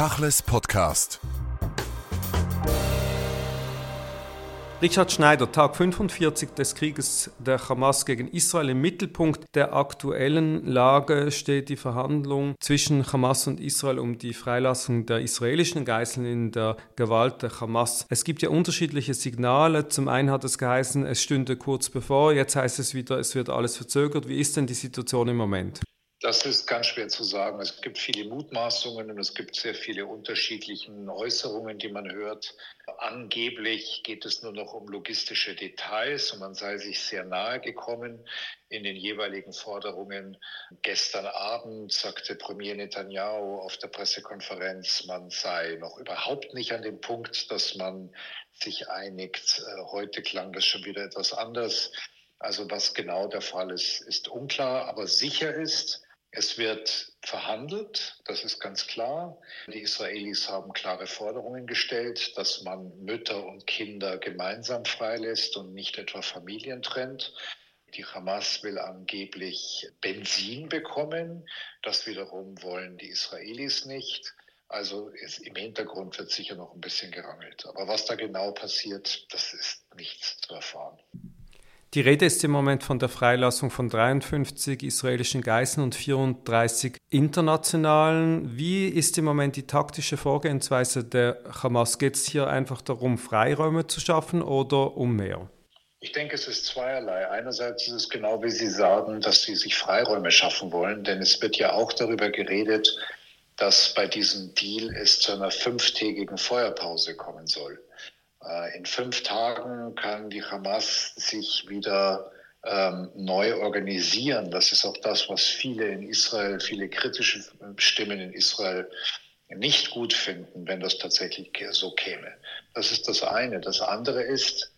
Tachles Podcast. Richard Schneider, Tag 45 des Krieges der Hamas gegen Israel. Im Mittelpunkt der aktuellen Lage steht die Verhandlung zwischen Hamas und Israel um die Freilassung der israelischen Geiseln in der Gewalt der Hamas. Es gibt ja unterschiedliche Signale. Zum einen hat es geheißen, es stünde kurz bevor. Jetzt heißt es wieder, es wird alles verzögert. Wie ist denn die Situation im Moment? Das ist ganz schwer zu sagen. Es gibt viele Mutmaßungen und es gibt sehr viele unterschiedliche Äußerungen, die man hört. Angeblich geht es nur noch um logistische Details und man sei sich sehr nahe gekommen in den jeweiligen Forderungen. Gestern Abend sagte Premier Netanyahu auf der Pressekonferenz, man sei noch überhaupt nicht an dem Punkt, dass man sich einigt. Äh, heute klang das schon wieder etwas anders. Also was genau der Fall ist, ist unklar, aber sicher ist, es wird verhandelt, das ist ganz klar. Die Israelis haben klare Forderungen gestellt, dass man Mütter und Kinder gemeinsam freilässt und nicht etwa Familien trennt. Die Hamas will angeblich Benzin bekommen. Das wiederum wollen die Israelis nicht. Also im Hintergrund wird sicher noch ein bisschen gerangelt. Aber was da genau passiert, das ist nichts zu erfahren. Die Rede ist im Moment von der Freilassung von 53 israelischen Geiseln und 34 internationalen. Wie ist im Moment die taktische Vorgehensweise der Hamas? Geht es hier einfach darum, Freiräume zu schaffen oder um mehr? Ich denke, es ist zweierlei. Einerseits ist es genau wie Sie sagen, dass sie sich Freiräume schaffen wollen, denn es wird ja auch darüber geredet, dass bei diesem Deal es zu einer fünftägigen Feuerpause kommen soll. Äh, in fünf Tagen kann die Hamas sich wieder ähm, neu organisieren. Das ist auch das, was viele in Israel, viele kritische Stimmen in Israel nicht gut finden, wenn das tatsächlich so käme. Das ist das eine. Das andere ist,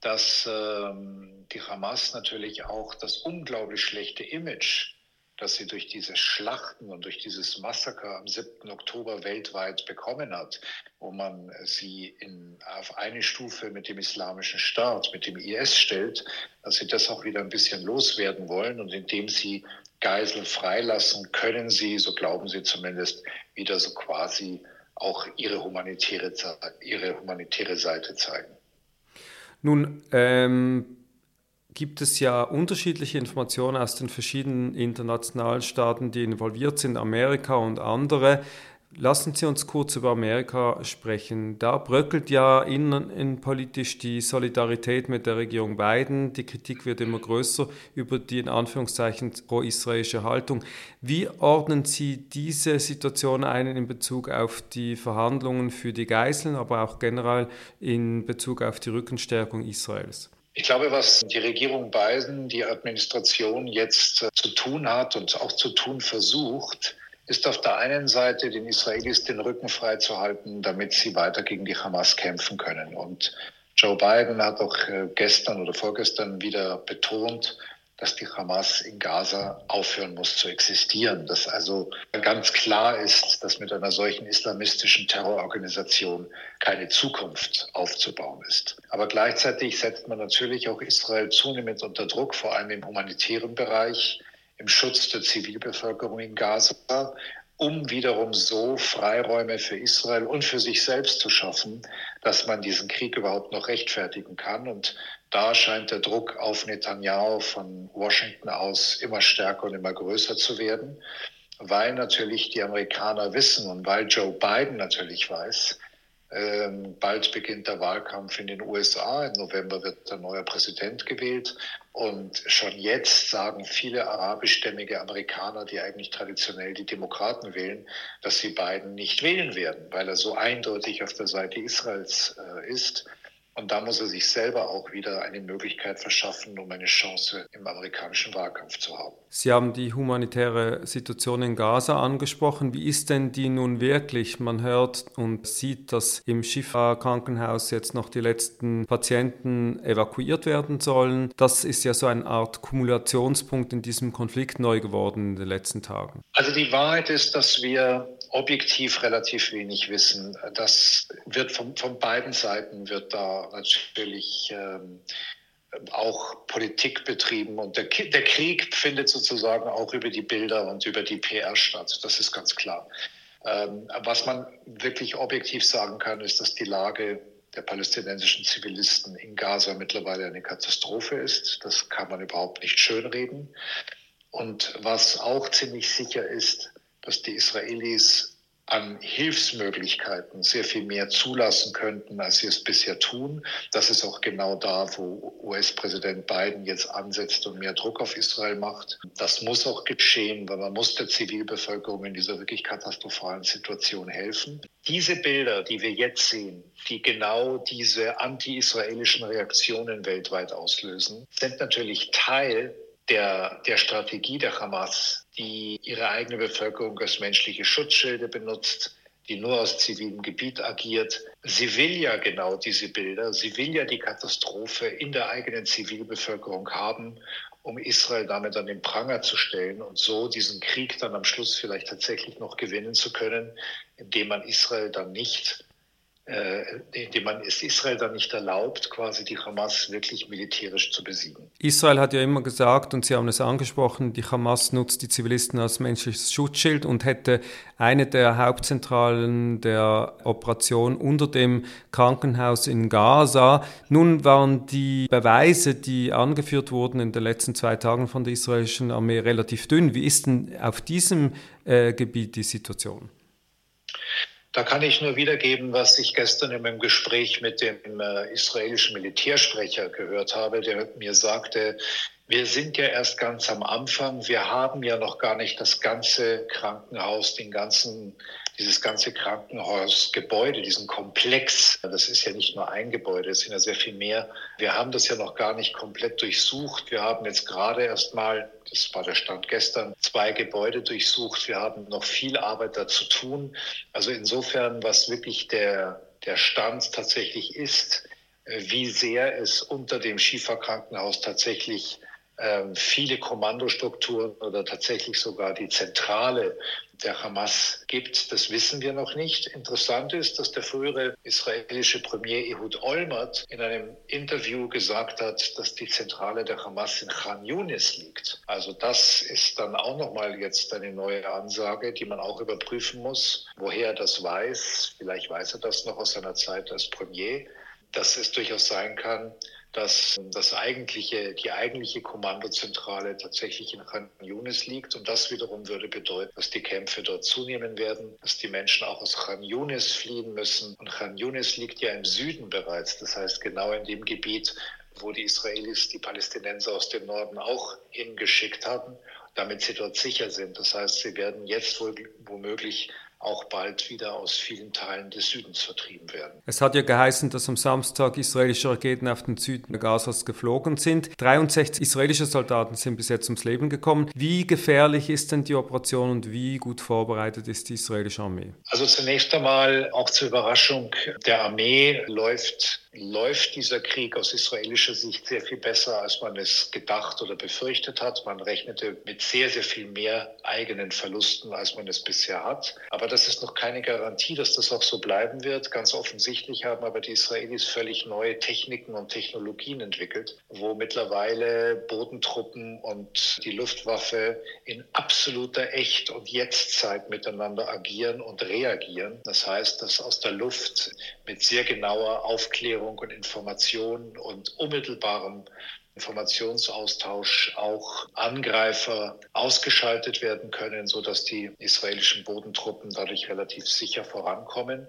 dass ähm, die Hamas natürlich auch das unglaublich schlechte Image das sie durch diese Schlachten und durch dieses Massaker am 7. Oktober weltweit bekommen hat, wo man sie in, auf eine Stufe mit dem islamischen Staat, mit dem IS stellt, dass sie das auch wieder ein bisschen loswerden wollen und indem sie Geiseln freilassen, können sie, so glauben sie zumindest, wieder so quasi auch ihre humanitäre, ihre humanitäre Seite zeigen. Nun, ähm gibt es ja unterschiedliche Informationen aus den verschiedenen internationalen Staaten, die involviert sind, Amerika und andere. Lassen Sie uns kurz über Amerika sprechen. Da bröckelt ja innenpolitisch die Solidarität mit der Regierung Biden. Die Kritik wird immer größer über die in Anführungszeichen pro-israelische Haltung. Wie ordnen Sie diese Situation ein in Bezug auf die Verhandlungen für die Geiseln, aber auch generell in Bezug auf die Rückenstärkung Israels? Ich glaube, was die Regierung Biden, die Administration jetzt äh, zu tun hat und auch zu tun versucht, ist auf der einen Seite den Israelis den Rücken frei zu halten, damit sie weiter gegen die Hamas kämpfen können. Und Joe Biden hat auch äh, gestern oder vorgestern wieder betont, dass die Hamas in Gaza aufhören muss zu existieren. Dass also ganz klar ist, dass mit einer solchen islamistischen Terrororganisation keine Zukunft aufzubauen ist. Aber gleichzeitig setzt man natürlich auch Israel zunehmend unter Druck, vor allem im humanitären Bereich, im Schutz der Zivilbevölkerung in Gaza, um wiederum so Freiräume für Israel und für sich selbst zu schaffen, dass man diesen Krieg überhaupt noch rechtfertigen kann. Und da scheint der Druck auf Netanyahu von Washington aus immer stärker und immer größer zu werden, weil natürlich die Amerikaner wissen und weil Joe Biden natürlich weiß, ähm, bald beginnt der Wahlkampf in den USA. Im November wird ein neuer Präsident gewählt. Und schon jetzt sagen viele arabischstämmige Amerikaner, die eigentlich traditionell die Demokraten wählen, dass sie Biden nicht wählen werden, weil er so eindeutig auf der Seite Israels äh, ist. Und da muss er sich selber auch wieder eine Möglichkeit verschaffen, um eine Chance im amerikanischen Wahlkampf zu haben. Sie haben die humanitäre Situation in Gaza angesprochen. Wie ist denn die nun wirklich? Man hört und sieht, dass im Schifa-Krankenhaus jetzt noch die letzten Patienten evakuiert werden sollen. Das ist ja so eine Art Kumulationspunkt in diesem Konflikt neu geworden in den letzten Tagen. Also die Wahrheit ist, dass wir objektiv relativ wenig wissen. Das wird von, von beiden Seiten wird da natürlich ähm, auch Politik betrieben und der, der Krieg findet sozusagen auch über die Bilder und über die PR statt. Das ist ganz klar. Ähm, was man wirklich objektiv sagen kann, ist, dass die Lage der palästinensischen Zivilisten in Gaza mittlerweile eine Katastrophe ist. Das kann man überhaupt nicht schönreden. Und was auch ziemlich sicher ist, dass die Israelis an Hilfsmöglichkeiten sehr viel mehr zulassen könnten, als sie es bisher tun. Das ist auch genau da, wo US-Präsident Biden jetzt ansetzt und mehr Druck auf Israel macht. Das muss auch geschehen, weil man muss der Zivilbevölkerung in dieser wirklich katastrophalen Situation helfen. Diese Bilder, die wir jetzt sehen, die genau diese anti-israelischen Reaktionen weltweit auslösen, sind natürlich Teil der, der Strategie der Hamas, die ihre eigene Bevölkerung als menschliche Schutzschilde benutzt, die nur aus zivilem Gebiet agiert. Sie will ja genau diese Bilder, sie will ja die Katastrophe in der eigenen Zivilbevölkerung haben, um Israel damit an den Pranger zu stellen und so diesen Krieg dann am Schluss vielleicht tatsächlich noch gewinnen zu können, indem man Israel dann nicht indem man es Israel dann nicht erlaubt, quasi die Hamas wirklich militärisch zu besiegen. Israel hat ja immer gesagt, und Sie haben es angesprochen, die Hamas nutzt die Zivilisten als menschliches Schutzschild und hätte eine der Hauptzentralen der Operation unter dem Krankenhaus in Gaza. Nun waren die Beweise, die angeführt wurden in den letzten zwei Tagen von der israelischen Armee, relativ dünn. Wie ist denn auf diesem äh, Gebiet die Situation? Da kann ich nur wiedergeben, was ich gestern in meinem Gespräch mit dem äh, israelischen Militärsprecher gehört habe, der mir sagte, wir sind ja erst ganz am Anfang. Wir haben ja noch gar nicht das ganze Krankenhaus, den ganzen dieses ganze Krankenhausgebäude, diesen Komplex, das ist ja nicht nur ein Gebäude, es sind ja sehr viel mehr. Wir haben das ja noch gar nicht komplett durchsucht. Wir haben jetzt gerade erst mal, das war der Stand gestern, zwei Gebäude durchsucht. Wir haben noch viel Arbeit da zu tun. Also insofern, was wirklich der, der Stand tatsächlich ist, wie sehr es unter dem Schieferkrankenhaus tatsächlich viele Kommandostrukturen oder tatsächlich sogar die Zentrale der Hamas gibt, das wissen wir noch nicht. Interessant ist, dass der frühere israelische Premier Ehud Olmert in einem Interview gesagt hat, dass die Zentrale der Hamas in Khan Yunis liegt. Also das ist dann auch nochmal jetzt eine neue Ansage, die man auch überprüfen muss, woher er das weiß. Vielleicht weiß er das noch aus seiner Zeit als Premier, dass es durchaus sein kann, dass das eigentliche, die eigentliche Kommandozentrale tatsächlich in Khan Yunis liegt. Und das wiederum würde bedeuten, dass die Kämpfe dort zunehmen werden, dass die Menschen auch aus Khan Yunis fliehen müssen. Und Khan Yunis liegt ja im Süden bereits. Das heißt, genau in dem Gebiet, wo die Israelis die Palästinenser aus dem Norden auch hingeschickt haben, damit sie dort sicher sind. Das heißt, sie werden jetzt wohl womöglich auch bald wieder aus vielen Teilen des Südens vertrieben werden. Es hat ja geheißen, dass am Samstag israelische Raketen auf den Süden Gazas geflogen sind. 63 israelische Soldaten sind bis jetzt ums Leben gekommen. Wie gefährlich ist denn die Operation und wie gut vorbereitet ist die israelische Armee? Also zunächst einmal auch zur Überraschung der Armee läuft läuft dieser Krieg aus israelischer Sicht sehr viel besser, als man es gedacht oder befürchtet hat. Man rechnete mit sehr, sehr viel mehr eigenen Verlusten, als man es bisher hat. Aber das ist noch keine Garantie, dass das auch so bleiben wird. Ganz offensichtlich haben aber die Israelis völlig neue Techniken und Technologien entwickelt, wo mittlerweile Bodentruppen und die Luftwaffe in absoluter Echt- und Jetztzeit miteinander agieren und reagieren. Das heißt, dass aus der Luft mit sehr genauer Aufklärung Aufklärung und Information und unmittelbarem Informationsaustausch auch Angreifer ausgeschaltet werden können, sodass die israelischen Bodentruppen dadurch relativ sicher vorankommen.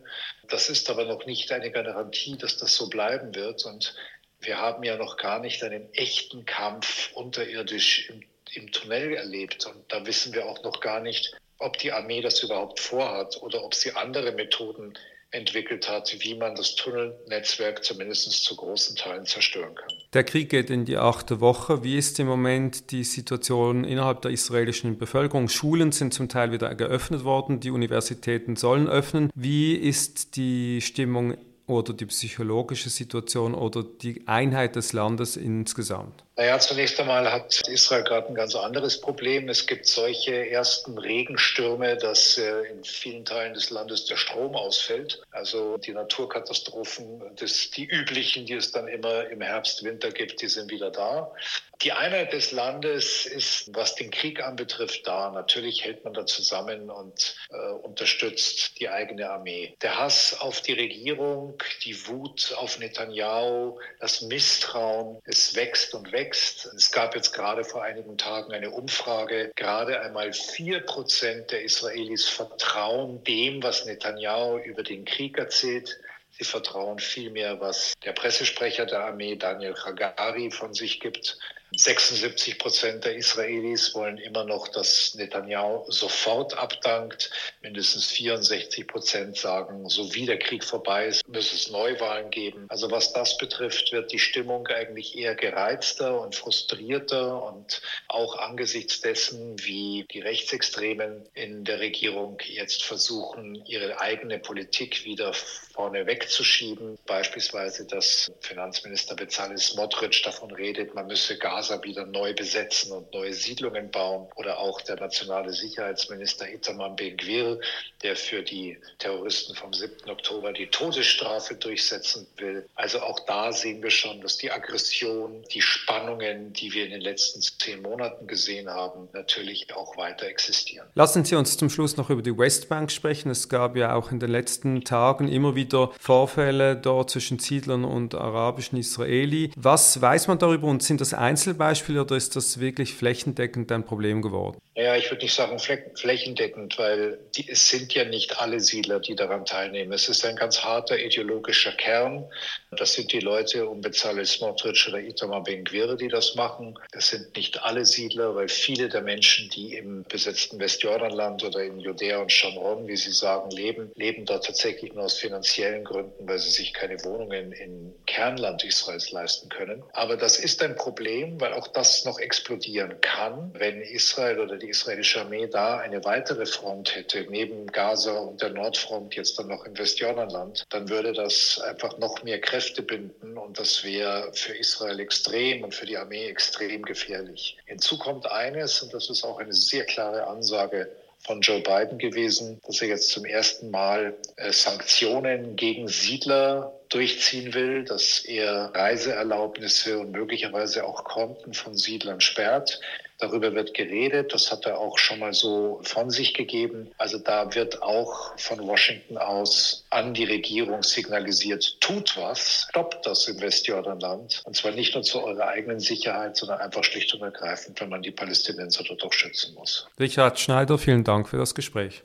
Das ist aber noch nicht eine Garantie, dass das so bleiben wird. Und wir haben ja noch gar nicht einen echten Kampf unterirdisch im, im Tunnel erlebt. Und da wissen wir auch noch gar nicht, ob die Armee das überhaupt vorhat oder ob sie andere Methoden entwickelt hat, wie man das Tunnelnetzwerk zumindest zu großen Teilen zerstören kann. Der Krieg geht in die achte Woche. Wie ist im Moment die Situation innerhalb der israelischen Bevölkerung? Schulen sind zum Teil wieder geöffnet worden, die Universitäten sollen öffnen. Wie ist die Stimmung oder die psychologische Situation oder die Einheit des Landes insgesamt? Naja, zunächst einmal hat Israel gerade ein ganz anderes Problem. Es gibt solche ersten Regenstürme, dass äh, in vielen Teilen des Landes der Strom ausfällt. Also die Naturkatastrophen, das, die üblichen, die es dann immer im Herbst, Winter gibt, die sind wieder da. Die Einheit des Landes ist, was den Krieg anbetrifft, da. Natürlich hält man da zusammen und äh, unterstützt die eigene Armee. Der Hass auf die Regierung, die Wut auf Netanyahu, das Misstrauen, es wächst und wächst. Es gab jetzt gerade vor einigen Tagen eine Umfrage. Gerade einmal vier Prozent der Israelis vertrauen dem, was Netanyahu über den Krieg erzählt. Sie vertrauen vielmehr, was der Pressesprecher der Armee, Daniel Hagari, von sich gibt. 76 Prozent der Israelis wollen immer noch, dass Netanyahu sofort abdankt. Mindestens 64 Prozent sagen, so wie der Krieg vorbei ist, müsse es Neuwahlen geben. Also was das betrifft, wird die Stimmung eigentlich eher gereizter und frustrierter und auch angesichts dessen, wie die Rechtsextremen in der Regierung jetzt versuchen, ihre eigene Politik wieder vorne wegzuschieben. Beispielsweise, dass Finanzminister Bezalel Smotrich davon redet, man müsse Gas Gaza wieder neu besetzen und neue Siedlungen bauen. Oder auch der nationale Sicherheitsminister Itamar Ben-Gvir, der für die Terroristen vom 7. Oktober die Todesstrafe durchsetzen will. Also auch da sehen wir schon, dass die Aggression, die Spannungen, die wir in den letzten zehn Monaten gesehen haben, natürlich auch weiter existieren. Lassen Sie uns zum Schluss noch über die Westbank sprechen. Es gab ja auch in den letzten Tagen immer wieder Vorfälle dort zwischen Siedlern und arabischen Israeli. Was weiß man darüber und sind das Einzel Einzelbeispiel oder ist das wirklich flächendeckend ein Problem geworden? Ja, ich würde nicht sagen flächendeckend, weil die, es sind ja nicht alle Siedler, die daran teilnehmen. Es ist ein ganz harter ideologischer Kern. Das sind die Leute um Bezalel Smotrich oder Itamar Ben-Gvir, die das machen. Das sind nicht alle Siedler, weil viele der Menschen, die im besetzten Westjordanland oder in Judäa und Shamron, wie sie sagen, leben, leben dort tatsächlich nur aus finanziellen Gründen, weil sie sich keine Wohnungen im Kernland Israels leisten können. Aber das ist ein Problem, weil auch das noch explodieren kann, wenn Israel oder die israelische Armee da eine weitere Front hätte, neben Gaza und der Nordfront jetzt dann noch im Westjordanland, dann würde das einfach noch mehr Kräfte binden und das wäre für Israel extrem und für die Armee extrem gefährlich. Hinzu kommt eines, und das ist auch eine sehr klare Ansage von Joe Biden gewesen, dass er jetzt zum ersten Mal äh, Sanktionen gegen Siedler durchziehen will, dass er Reiseerlaubnisse und möglicherweise auch Konten von Siedlern sperrt. Darüber wird geredet. Das hat er auch schon mal so von sich gegeben. Also da wird auch von Washington aus an die Regierung signalisiert, tut was, stoppt das im Westjordanland. Und zwar nicht nur zu eurer eigenen Sicherheit, sondern einfach schlicht und ergreifend, wenn man die Palästinenser dort auch schützen muss. Richard Schneider, vielen Dank für das Gespräch.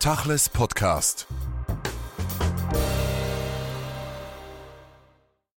Tachles Podcast.